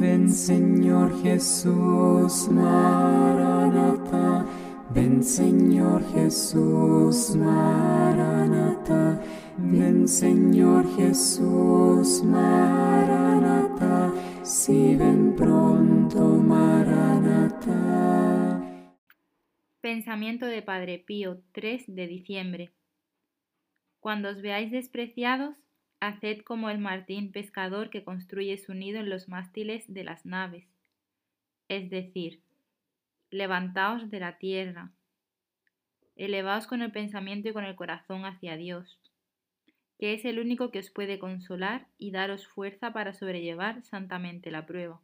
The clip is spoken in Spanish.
Ven Señor Jesús, Maranata. Ven Señor Jesús, Maranata. Ven Señor Jesús, Maranata. Si ven pronto, Maranata. Pensamiento de Padre Pío 3 de diciembre. Cuando os veáis despreciados, haced como el martín pescador que construye su nido en los mástiles de las naves. Es decir, levantaos de la tierra, elevaos con el pensamiento y con el corazón hacia Dios, que es el único que os puede consolar y daros fuerza para sobrellevar santamente la prueba.